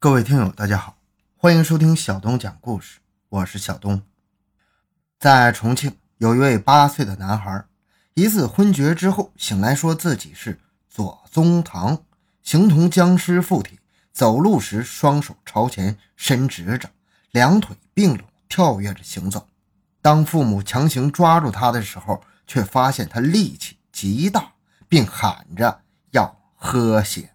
各位听友，大家好，欢迎收听小东讲故事，我是小东。在重庆，有一位八岁的男孩，一次昏厥之后醒来，说自己是左宗棠，形同僵尸附体，走路时双手朝前伸直着，两腿并拢，跳跃着行走。当父母强行抓住他的时候，却发现他力气极大，并喊着要喝血。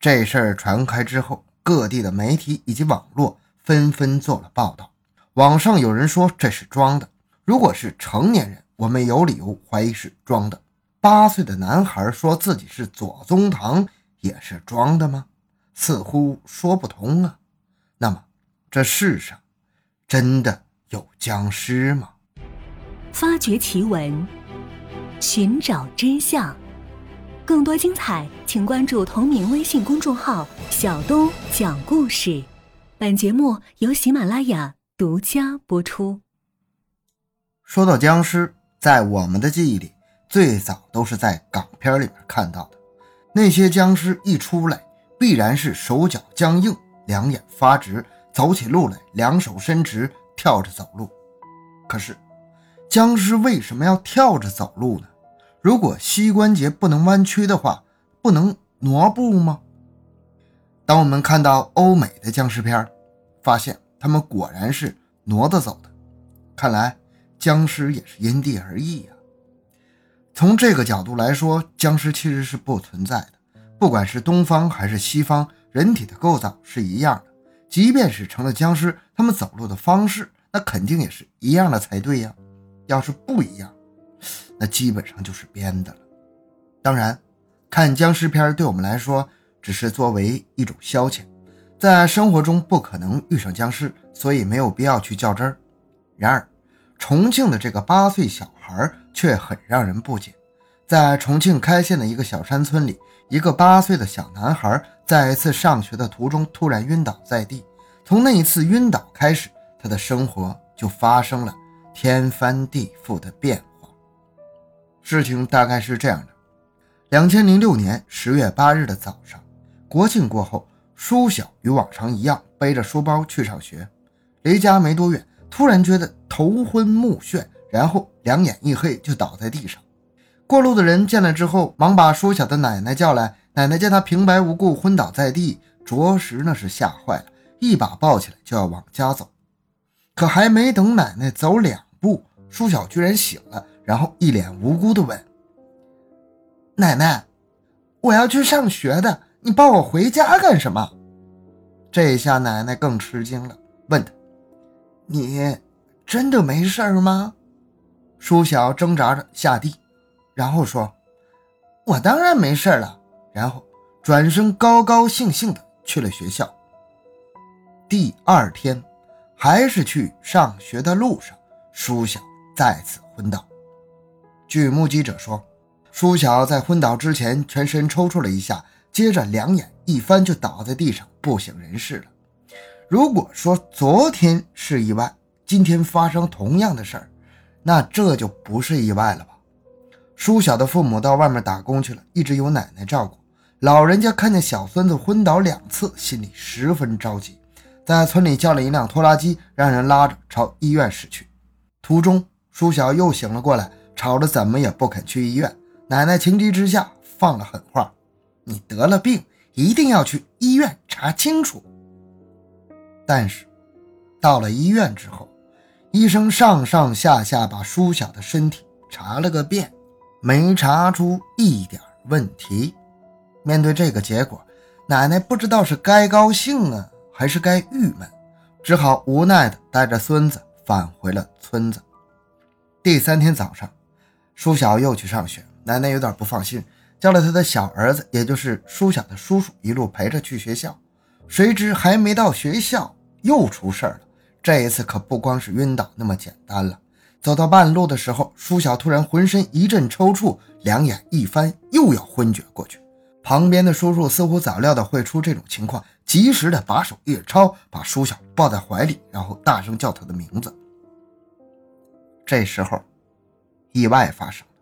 这事儿传开之后，各地的媒体以及网络纷纷做了报道。网上有人说这是装的，如果是成年人，我们有理由怀疑是装的。八岁的男孩说自己是左宗棠，也是装的吗？似乎说不通啊。那么，这世上真的有僵尸吗？发掘奇闻，寻找真相。更多精彩，请关注同名微信公众号“小东讲故事”。本节目由喜马拉雅独家播出。说到僵尸，在我们的记忆里，最早都是在港片里面看到的。那些僵尸一出来，必然是手脚僵硬，两眼发直，走起路来两手伸直，跳着走路。可是，僵尸为什么要跳着走路呢？如果膝关节不能弯曲的话，不能挪步吗？当我们看到欧美的僵尸片，发现他们果然是挪着走的。看来僵尸也是因地而异呀。从这个角度来说，僵尸其实是不存在的。不管是东方还是西方，人体的构造是一样的。即便是成了僵尸，他们走路的方式那肯定也是一样的才对呀。要是不一样，那基本上就是编的了。当然，看僵尸片对我们来说只是作为一种消遣，在生活中不可能遇上僵尸，所以没有必要去较真儿。然而，重庆的这个八岁小孩却很让人不解。在重庆开县的一个小山村里，一个八岁的小男孩在一次上学的途中突然晕倒在地。从那一次晕倒开始，他的生活就发生了天翻地覆的变。事情大概是这样的：两千零六年十月八日的早上，国庆过后，舒晓与往常一样背着书包去上学。离家没多远，突然觉得头昏目眩，然后两眼一黑就倒在地上。过路的人见了之后，忙把舒晓的奶奶叫来。奶奶见他平白无故昏倒在地，着实那是吓坏了，一把抱起来就要往家走。可还没等奶奶走两步，舒晓居然醒了。然后一脸无辜地问：“奶奶，我要去上学的，你抱我回家干什么？”这下奶奶更吃惊了，问他：“你真的没事吗？”舒晓挣扎着下地，然后说：“我当然没事了。”然后转身高高兴兴地去了学校。第二天，还是去上学的路上，舒晓再次昏倒。据目击者说，舒晓在昏倒之前全身抽搐了一下，接着两眼一翻就倒在地上不省人事了。如果说昨天是意外，今天发生同样的事儿，那这就不是意外了吧？舒晓的父母到外面打工去了，一直由奶奶照顾。老人家看见小孙子昏倒两次，心里十分着急，在村里叫了一辆拖拉机，让人拉着朝医院驶去。途中，舒晓又醒了过来。吵着怎么也不肯去医院，奶奶情急之下放了狠话：“你得了病，一定要去医院查清楚。”但是到了医院之后，医生上上下下把舒晓的身体查了个遍，没查出一点问题。面对这个结果，奶奶不知道是该高兴啊，还是该郁闷，只好无奈地带着孙子返回了村子。第三天早上。舒晓又去上学，奶奶有点不放心，叫了他的小儿子，也就是舒晓的叔叔，一路陪着去学校。谁知还没到学校，又出事了。这一次可不光是晕倒那么简单了。走到半路的时候，舒晓突然浑身一阵抽搐，两眼一翻，又要昏厥过去。旁边的叔叔似乎早料到会出这种情况，及时的把手一抄，把舒晓抱在怀里，然后大声叫他的名字。这时候。意外发生了，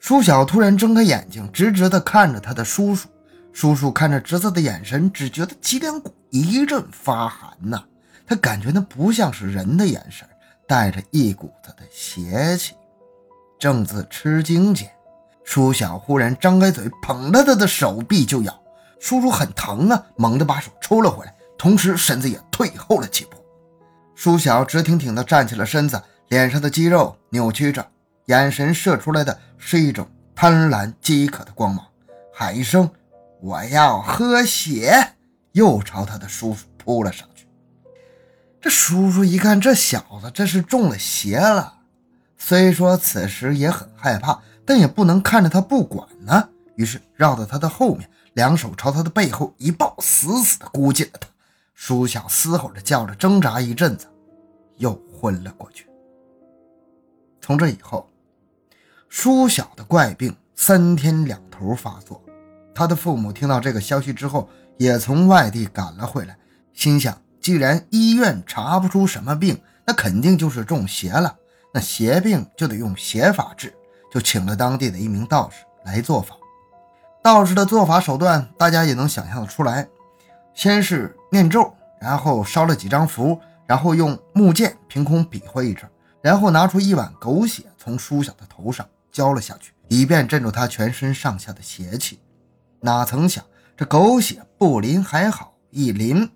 舒晓突然睁开眼睛，直直地看着他的叔叔。叔叔看着侄子的眼神，只觉得脊梁骨一阵发寒呐。他感觉那不像是人的眼神，带着一股子的邪气。正自吃惊间，舒晓忽然张开嘴，捧着他的手臂就咬。叔叔很疼啊，猛地把手抽了回来，同时身子也退后了几步。舒晓直挺挺地站起了身子，脸上的肌肉扭曲着，眼神射出来的是一种贪婪饥渴的光芒，喊一声：“我要喝血！”又朝他的叔叔扑了上去。这叔叔一看，这小子这是中了邪了。虽说此时也很害怕，但也不能看着他不管呢。于是绕到他的后面，两手朝他的背后一抱，死死地箍紧了他。舒小嘶吼着叫着，挣扎一阵子，又昏了过去。从这以后，舒小的怪病三天两头发作。他的父母听到这个消息之后，也从外地赶了回来，心想：既然医院查不出什么病，那肯定就是中邪了。那邪病就得用邪法治，就请了当地的一名道士来做法。道士的做法手段，大家也能想象得出来。先是念咒，然后烧了几张符，然后用木剑凭空比划一阵，然后拿出一碗狗血从舒小的头上浇了下去，以便镇住他全身上下的邪气。哪曾想这狗血不淋还好，一淋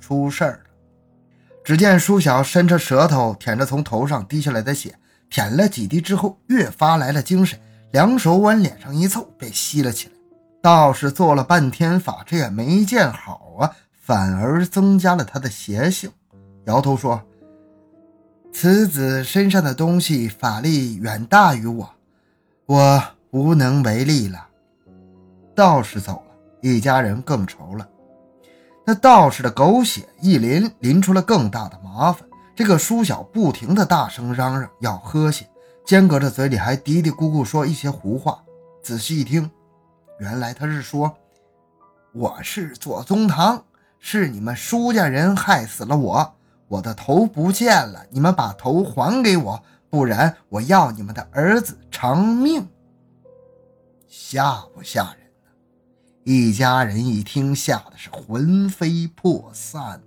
出事儿了。只见舒小伸着舌头舔着从头上滴下来的血，舔了几滴之后，越发来了精神，两手往脸上一凑，便吸了起来。道士做了半天法，这也没见好啊，反而增加了他的邪性。摇头说：“此子身上的东西法力远大于我，我无能为力了。”道士走了，一家人更愁了。那道士的狗血一淋，淋出了更大的麻烦。这个舒小不停的大声嚷嚷要喝血，间隔着嘴里还嘀嘀咕咕说一些胡话。仔细一听，原来他是说：“我是左宗棠，是你们舒家人害死了我，我的头不见了，你们把头还给我，不然我要你们的儿子偿命。”吓不吓人？一家人一听，吓得是魂飞魄散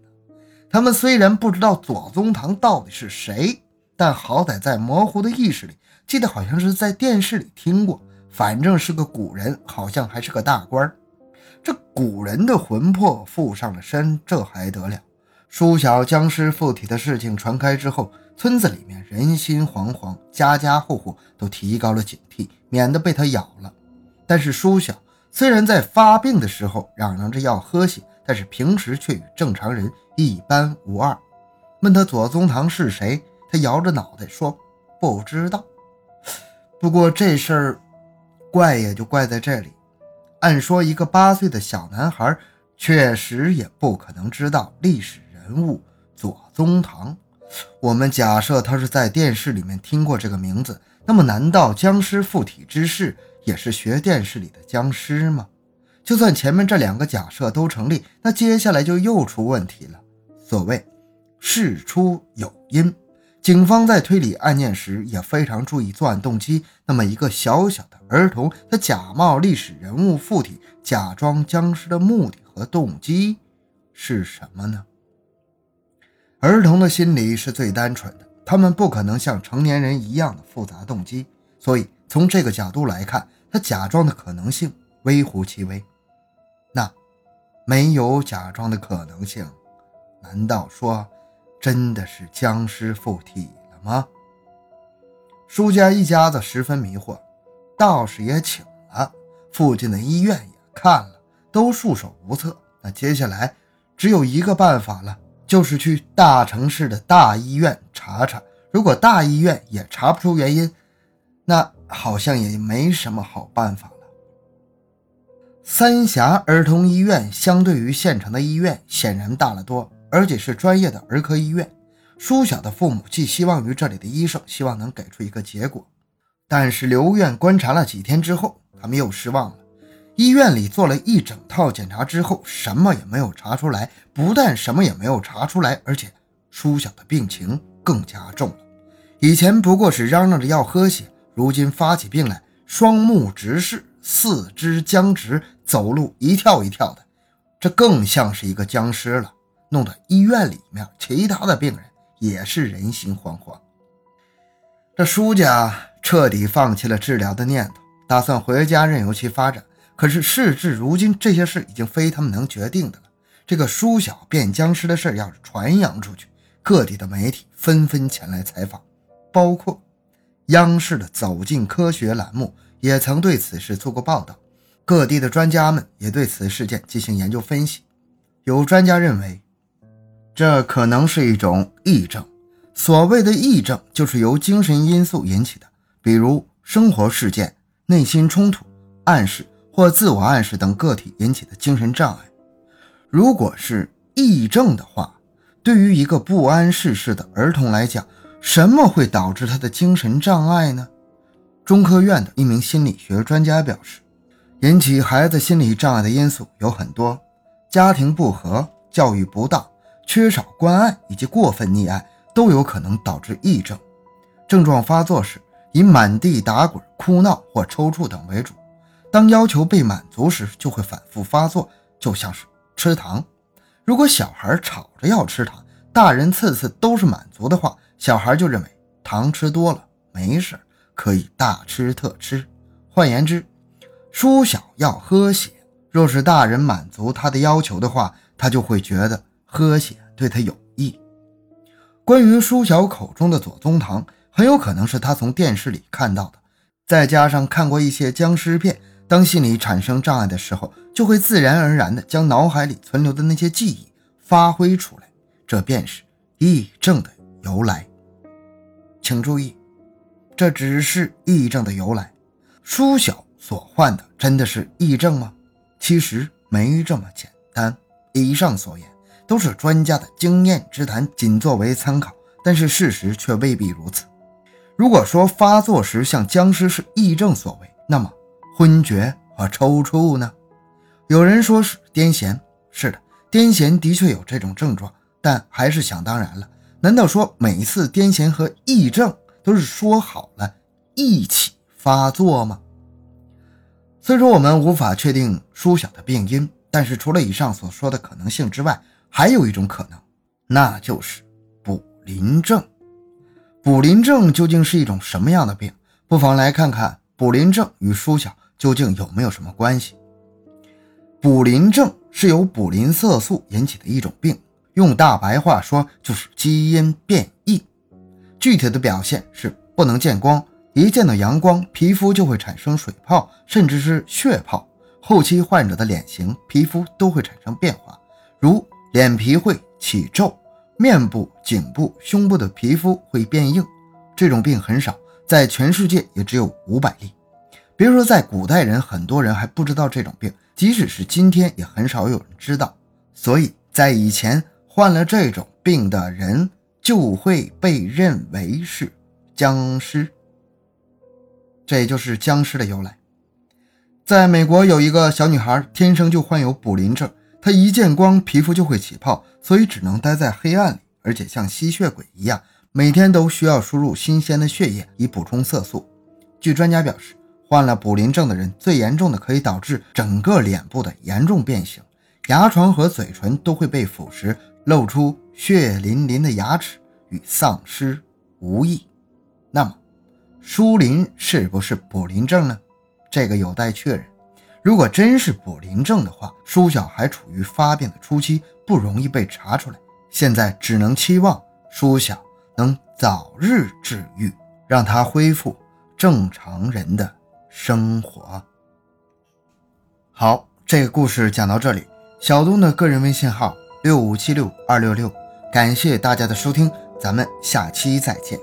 他们虽然不知道左宗棠到底是谁，但好歹在模糊的意识里记得，好像是在电视里听过。反正是个古人，好像还是个大官这古人的魂魄附上了身，这还得了？舒小僵尸附体的事情传开之后，村子里面人心惶惶，家家户户都提高了警惕，免得被他咬了。但是舒小。虽然在发病的时候嚷嚷着要喝血，但是平时却与正常人一般无二。问他左宗棠是谁，他摇着脑袋说不知道。不过这事儿怪也就怪在这里，按说一个八岁的小男孩确实也不可能知道历史人物左宗棠。我们假设他是在电视里面听过这个名字，那么难道僵尸附体之事？也是学电视里的僵尸吗？就算前面这两个假设都成立，那接下来就又出问题了。所谓事出有因，警方在推理案件时也非常注意作案动机。那么，一个小小的儿童，他假冒历史人物附体，假装僵尸的目的和动机是什么呢？儿童的心理是最单纯的，他们不可能像成年人一样的复杂动机，所以。从这个角度来看，他假装的可能性微乎其微。那没有假装的可能性，难道说真的是僵尸附体了吗？舒家一家子十分迷惑，道士也请了，附近的医院也看了，都束手无策。那接下来只有一个办法了，就是去大城市的大医院查查。如果大医院也查不出原因，那……好像也没什么好办法了。三峡儿童医院相对于县城的医院显然大了多，而且是专业的儿科医院。舒小的父母寄希望于这里的医生，希望能给出一个结果。但是留院观察了几天之后，他们又失望了。医院里做了一整套检查之后，什么也没有查出来。不但什么也没有查出来，而且舒小的病情更加重了。以前不过是嚷嚷着要喝血。如今发起病来，双目直视，四肢僵直，走路一跳一跳的，这更像是一个僵尸了，弄得医院里面其他的病人也是人心惶惶。这舒家彻底放弃了治疗的念头，打算回家任由其发展。可是事至如今，这些事已经非他们能决定的了。这个舒小变僵尸的事要是传扬出去，各地的媒体纷纷前来采访，包括央视的《走进科学》栏目也曾对此事做过报道。各地的专家们也对此事件进行研究分析。有专家认为，这可能是一种癔症。所谓的癔症，就是由精神因素引起的，比如生活事件、内心冲突、暗示。或自我暗示等个体引起的精神障碍，如果是癔症的话，对于一个不谙世事的儿童来讲，什么会导致他的精神障碍呢？中科院的一名心理学专家表示，引起孩子心理障碍的因素有很多，家庭不和、教育不当、缺少关爱以及过分溺爱都有可能导致癔症。症状发作时，以满地打滚、哭闹或抽搐等为主。当要求被满足时，就会反复发作，就像是吃糖。如果小孩吵着要吃糖，大人次次都是满足的话，小孩就认为糖吃多了没事，可以大吃特吃。换言之，舒小要喝血，若是大人满足他的要求的话，他就会觉得喝血对他有益。关于舒小口中的左宗棠，很有可能是他从电视里看到的，再加上看过一些僵尸片。当心理产生障碍的时候，就会自然而然地将脑海里存留的那些记忆发挥出来，这便是癔症的由来。请注意，这只是癔症的由来。舒小所患的真的是癔症吗？其实没这么简单。以上所言都是专家的经验之谈，仅作为参考，但是事实却未必如此。如果说发作时像僵尸是癔症所为，那么。昏厥和抽搐呢？有人说是癫痫，是的，癫痫的确有这种症状，但还是想当然了。难道说每次癫痫和癔症都是说好了一起发作吗？虽说我们无法确定舒小的病因，但是除了以上所说的可能性之外，还有一种可能，那就是卟啉症。卟啉症究竟是一种什么样的病？不妨来看看卟啉症与舒小。究竟有没有什么关系？卟啉症是由卟啉色素引起的一种病，用大白话说就是基因变异。具体的表现是不能见光，一见到阳光，皮肤就会产生水泡，甚至是血泡。后期患者的脸型、皮肤都会产生变化，如脸皮会起皱，面部、颈部、胸部的皮肤会变硬。这种病很少，在全世界也只有五百例。别说在古代人，很多人还不知道这种病，即使是今天，也很少有人知道。所以在以前，患了这种病的人就会被认为是僵尸，这也就是僵尸的由来。在美国，有一个小女孩天生就患有卟啉症，她一见光，皮肤就会起泡，所以只能待在黑暗里，而且像吸血鬼一样，每天都需要输入新鲜的血液以补充色素。据专家表示。患了卟啉症的人，最严重的可以导致整个脸部的严重变形，牙床和嘴唇都会被腐蚀，露出血淋淋的牙齿，与丧尸无异。那么，舒林是不是卟啉症呢？这个有待确认。如果真是卟啉症的话，舒小还处于发病的初期，不容易被查出来。现在只能期望舒小能早日治愈，让他恢复正常人的。生活好，这个故事讲到这里。小东的个人微信号六五七六二六六，感谢大家的收听，咱们下期再见。